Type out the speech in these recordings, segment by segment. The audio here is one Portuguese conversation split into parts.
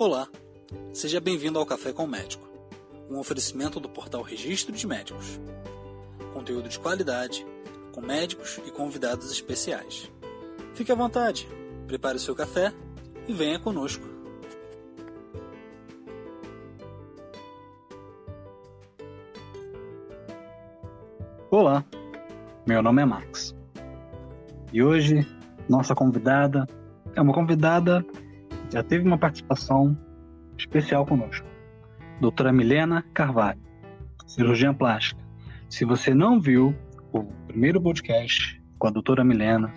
Olá, seja bem-vindo ao Café com o Médico, um oferecimento do portal Registro de Médicos. Conteúdo de qualidade, com médicos e convidados especiais. Fique à vontade, prepare o seu café e venha conosco. Olá, meu nome é Max. E hoje, nossa convidada é uma convidada já teve uma participação especial conosco. Doutora Milena Carvalho, cirurgiã plástica. Se você não viu o primeiro podcast com a doutora Milena,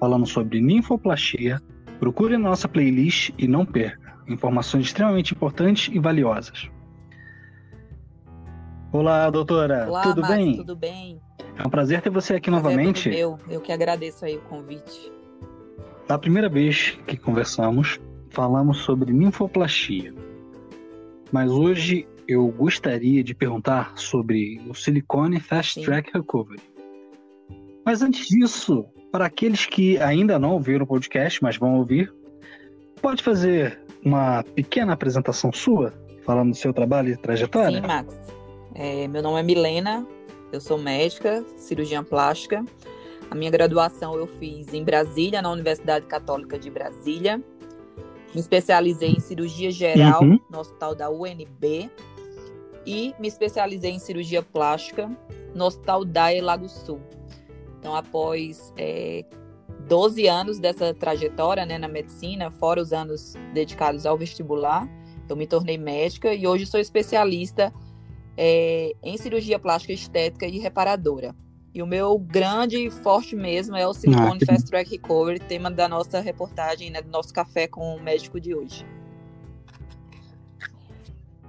falando sobre ninfoplastia, procure nossa playlist e não perca informações extremamente importantes e valiosas. Olá, doutora. Olá, tudo bem? Tudo bem? É um prazer ter você aqui Prazer é novamente. meu. Eu que agradeço aí o convite. Da primeira vez que conversamos, falamos sobre ninfoplastia. Mas hoje eu gostaria de perguntar sobre o silicone Fast. Track Recovery. Mas antes disso, para aqueles que ainda não ouviram o podcast, mas vão ouvir, pode fazer uma pequena apresentação sua, falando do seu trabalho e trajetória? Sim, Max. É, meu nome é Milena, eu sou médica, cirurgiã plástica. A minha graduação eu fiz em Brasília, na Universidade Católica de Brasília. Me especializei em cirurgia geral Uhum. no Hospital da UNB e me especializei em cirurgia plástica no Hospital DAE Lago Sul. Então, após é, 12 anos dessa trajetória né, na medicina, fora os anos dedicados ao vestibular, eu me tornei médica e hoje sou especialista é, em cirurgia plástica estética e reparadora. E o meu grande e forte mesmo é o Silicone que Fast Track Recovery, tema da nossa reportagem, né, do nosso café com o médico de hoje.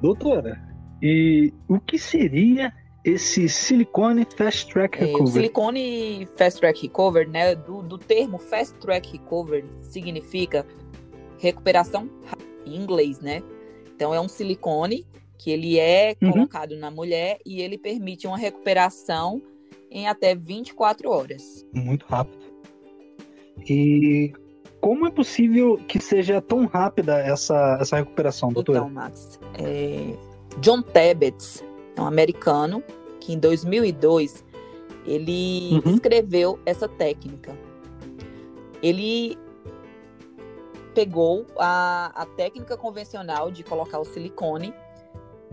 Doutora, e o que seria esse silicone Fast Track É, o Recovery? silicone Fast Track Recovery, né, do, do termo Fast Track Recovery, significa recuperação em inglês, né? Então é um silicone que ele é Uhum. colocado na mulher e ele permite uma recuperação em até 24 horas. Muito rápido. E como é possível que seja tão rápida essa, essa recuperação, doutora? Então, Max, é, John Tebbets é um americano que em 2002 ele Uhum. descreveu essa técnica. Ele pegou a, a técnica convencional de colocar o silicone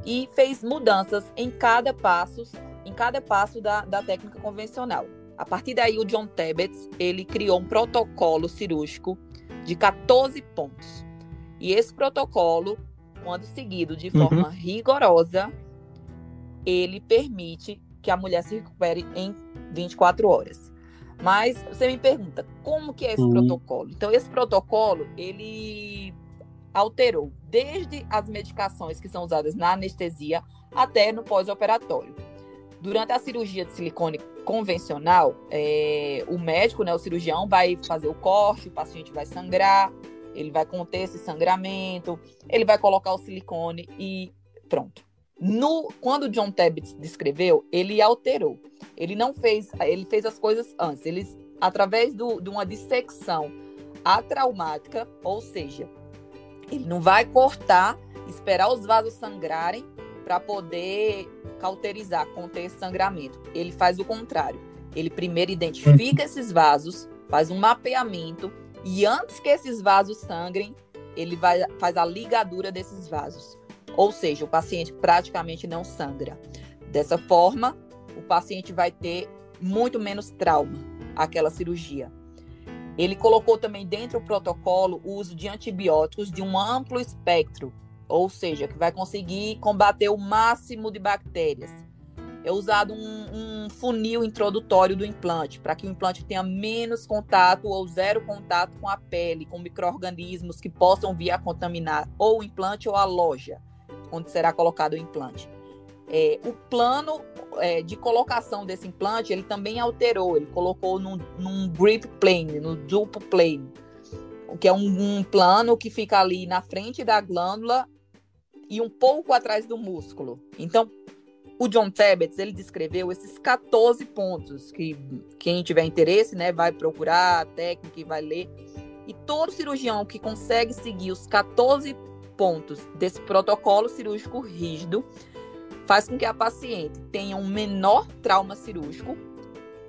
e fez mudanças em cada passo, em cada passo da, da técnica convencional. A partir daí, o John Tebbets ele criou um protocolo cirúrgico de 14 pontos. E esse protocolo, quando seguido de Uhum. forma rigorosa, ele permite que a mulher se recupere em 24 horas. Mas você me pergunta, como que é esse Uhum. protocolo? Então, esse protocolo, ele alterou desde as medicações que são usadas na anestesia até no pós-operatório. Durante a cirurgia de silicone convencional, é, o médico, né, o cirurgião, vai fazer o corte, o paciente vai sangrar, ele vai conter esse sangramento, ele vai colocar o silicone e pronto. No, quando o John Tebbets descreveu, ele alterou. Ele não fez, ele fez as coisas antes. Ele, através do, de uma dissecção atraumática, ou seja, ele não vai cortar, esperar os vasos sangrarem para poder cauterizar, conter esse sangramento. Ele faz o contrário. Ele primeiro identifica esses vasos, faz um mapeamento e antes que esses vasos sangrem, ele vai, faz a ligadura desses vasos. Ou seja, o paciente praticamente não sangra. Dessa forma, o paciente vai ter muito menos trauma aquela cirurgia. Ele colocou também dentro do protocolo o uso de antibióticos de um amplo espectro, ou seja, que vai conseguir combater o máximo de bactérias. É usado um, um funil introdutório do implante, para que o implante tenha menos contato ou zero contato com a pele, com micro-organismos que possam vir a contaminar ou o implante ou a loja onde será colocado o implante. É, o plano é, de colocação desse implante, ele também alterou, ele colocou num, num grip plane, no duplo plane, o que é um, um plano que fica ali na frente da glândula e um pouco atrás do músculo. Então, o John Tebbets, ele descreveu esses 14 pontos que quem tiver interesse, né, vai procurar a técnica e vai ler. E todo cirurgião que consegue seguir os 14 pontos desse protocolo cirúrgico rígido faz com que a paciente tenha um menor trauma cirúrgico.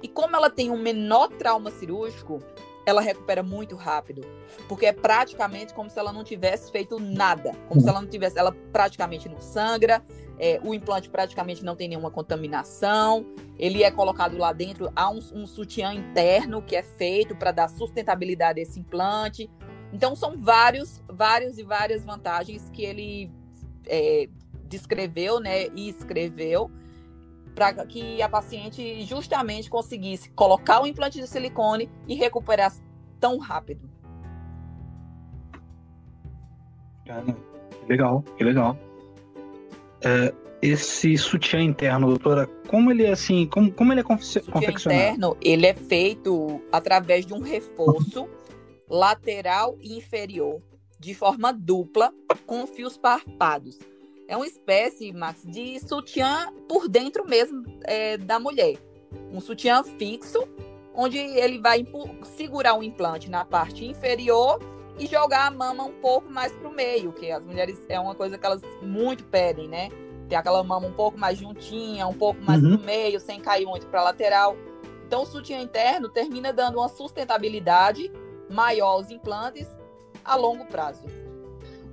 E como ela tem um menor trauma cirúrgico, ela recupera muito rápido, porque é praticamente como se ela não tivesse feito nada, como se ela não tivesse, ela praticamente não sangra, é, o implante praticamente não tem nenhuma contaminação, ele é colocado lá dentro, há um, um sutiã interno que é feito para dar sustentabilidade a esse implante. Então são vários, vários e várias vantagens que ele é, descreveu, né, e escreveu para que a paciente justamente conseguisse colocar o implante de silicone e recuperar tão rápido. Legal, que legal. É, esse sutiã interno, doutora, como ele é assim, como, como ele é confe confeccionado? interno, ele é feito através de um reforço lateral e inferior, de forma dupla, com fios parpados é uma espécie, Max, de sutiã por dentro mesmo é, da mulher. Um sutiã fixo, onde ele vai segurar o implante na parte inferior e jogar a mama um pouco mais para o meio, que as mulheres é uma coisa que elas muito pedem, né? Ter aquela mama um pouco mais juntinha, um pouco mais uhum. no meio, sem cair muito para a lateral. Então, o sutiã interno termina dando uma sustentabilidade maior aos implantes a longo prazo.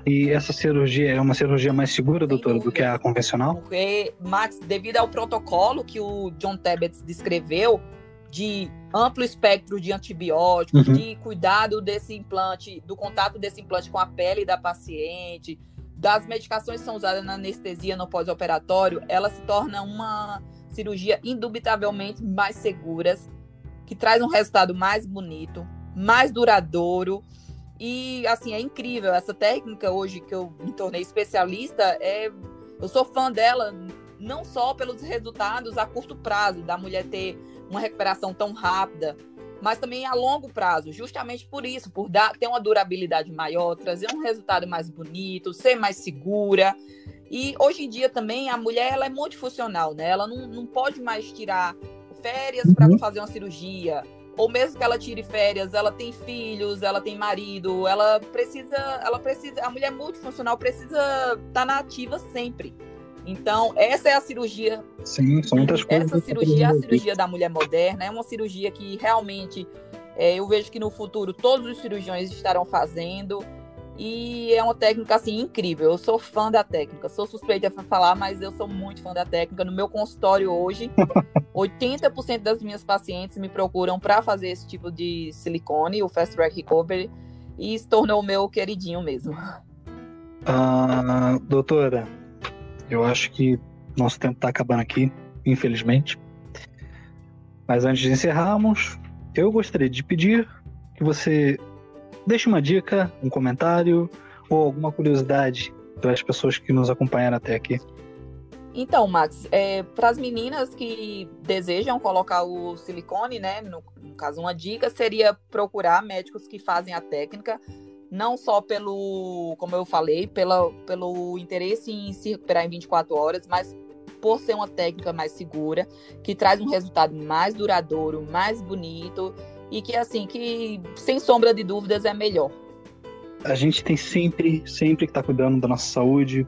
E essa cirurgia é uma cirurgia mais segura, doutora, do que a convencional? Porque, Max, devido ao protocolo que o John Tebet descreveu, de amplo espectro de antibióticos, uhum. de cuidado desse implante, do contato desse implante com a pele da paciente, das medicações que são usadas na anestesia no pós-operatório, ela se torna uma cirurgia indubitavelmente mais seguras, que traz um resultado mais bonito, mais duradouro e assim, é incrível. Essa técnica hoje que eu me tornei especialista, é, eu sou fã dela não só pelos resultados a curto prazo, da mulher ter uma recuperação tão rápida, mas também a longo prazo, justamente por isso, por dar, ter uma durabilidade maior, trazer um resultado mais bonito, ser mais segura. E hoje em dia também a mulher ela é multifuncional, né? Ela não, não pode mais tirar férias para uhum. fazer uma cirurgia ou mesmo que ela tire férias, ela tem filhos, ela tem marido, ela precisa, ela precisa, a mulher multifuncional precisa estar tá na ativa sempre. Então, essa é a cirurgia. Sim, são muitas coisas. Essa cirurgia é a cirurgia da mulher moderna, é uma cirurgia que realmente é, eu vejo que no futuro todos os cirurgiões estarão fazendo. E é uma técnica assim incrível. Eu sou fã da técnica. Sou suspeita para falar, mas eu sou muito fã da técnica. No meu consultório hoje, 80% das minhas pacientes me procuram para fazer esse tipo de silicone, o Fast Track Recovery, e se tornou o meu queridinho mesmo. Ah, doutora, eu acho que nosso tempo está acabando aqui, infelizmente. Mas antes de encerrarmos, eu gostaria de pedir que você Deixe uma dica, um comentário ou alguma curiosidade para as pessoas que nos acompanharam até aqui. Então, Max, é, para as meninas que desejam colocar o silicone, né? No, no, caso, uma dica seria procurar médicos que fazem a técnica, não só pelo, como eu falei, pela, pelo interesse em se recuperar em 24 horas, mas por ser uma técnica mais segura, que traz um resultado mais duradouro, mais bonito e que assim, que sem sombra de dúvidas é melhor. A gente tem sempre, sempre que estar tá cuidando da nossa saúde.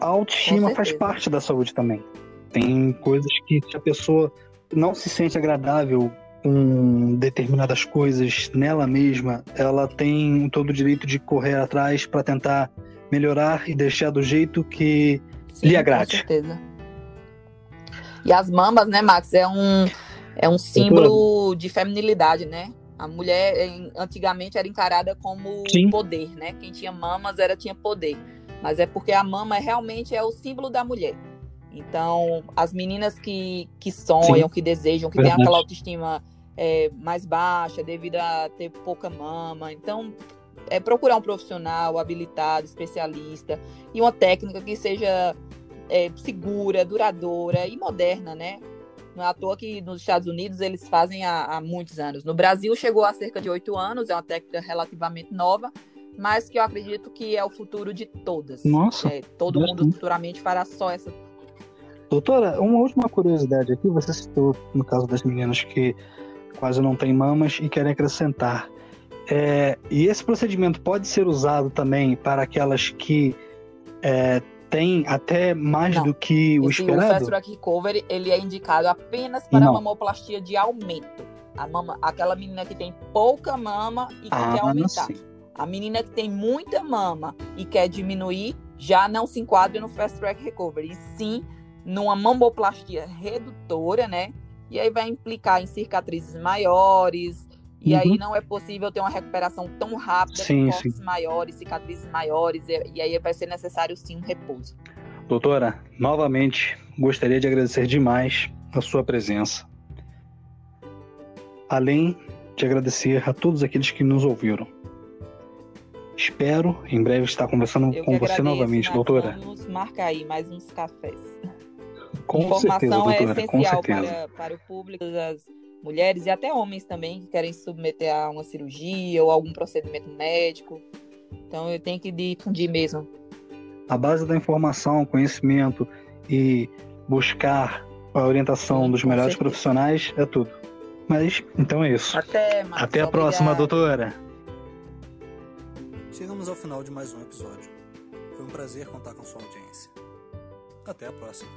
A autoestima faz parte da saúde também. Tem coisas que se a pessoa não se sente agradável com determinadas coisas nela mesma, ela tem todo o direito de correr atrás para tentar melhorar e deixar do jeito que Sim, lhe agrade. Com certeza. E as mamas, né, Max, é um é um símbolo de feminilidade, né? A mulher antigamente era encarada como Sim. poder, né? Quem tinha mamas era tinha poder. Mas é porque a mama realmente é o símbolo da mulher. Então, as meninas que, que sonham, Sim. que desejam, que têm aquela autoestima é, mais baixa devido a ter pouca mama. Então, é procurar um profissional habilitado, especialista e uma técnica que seja é, segura, duradoura e moderna, né? Não é à toa que nos Estados Unidos eles fazem há, há muitos anos. No Brasil chegou há cerca de oito anos, é uma técnica relativamente nova, mas que eu acredito que é o futuro de todas. Nossa. É, todo mundo futuramente fará só essa. Doutora, uma última curiosidade aqui, você citou no caso das meninas que quase não têm mamas e querem acrescentar. É, e esse procedimento pode ser usado também para aquelas que é, têm até mais Não. do que o Esse, o esperado? Fast Track Recovery, ele é indicado apenas para Não. mamoplastia de aumento. A mama, aquela menina que tem pouca mama e que quer Ah, aumentar. sim. A menina que tem muita mama e quer diminuir, já não se enquadra no Fast Track Recovery, e sim numa mamoplastia redutora, né? E aí vai implicar em cicatrizes maiores, e Uhum. aí não é possível ter uma recuperação tão rápida, Sim, com cortes maiores, cicatrizes maiores, e, aí vai ser necessário sim um repouso. Doutora, novamente gostaria de agradecer demais a sua presença. Além de agradecer a todos aqueles que nos ouviram. Espero em breve estar conversando Eu com você agradeço, novamente, doutora. Vamos marcar aí mais uns cafés. Com Informação certeza, doutora, é com essencial certeza. para, para o público, as mulheres e até homens também que querem se submeter a uma cirurgia ou algum procedimento médico. Então eu tenho que difundir mesmo. A base da informação, conhecimento e buscar a orientação Sim, dos melhores certeza. profissionais é tudo. Mas então é isso. Até, Marcos, Até a próxima, obrigada. doutora. Chegamos ao final de mais um episódio. Foi um prazer contar com sua audiência. Até a próxima.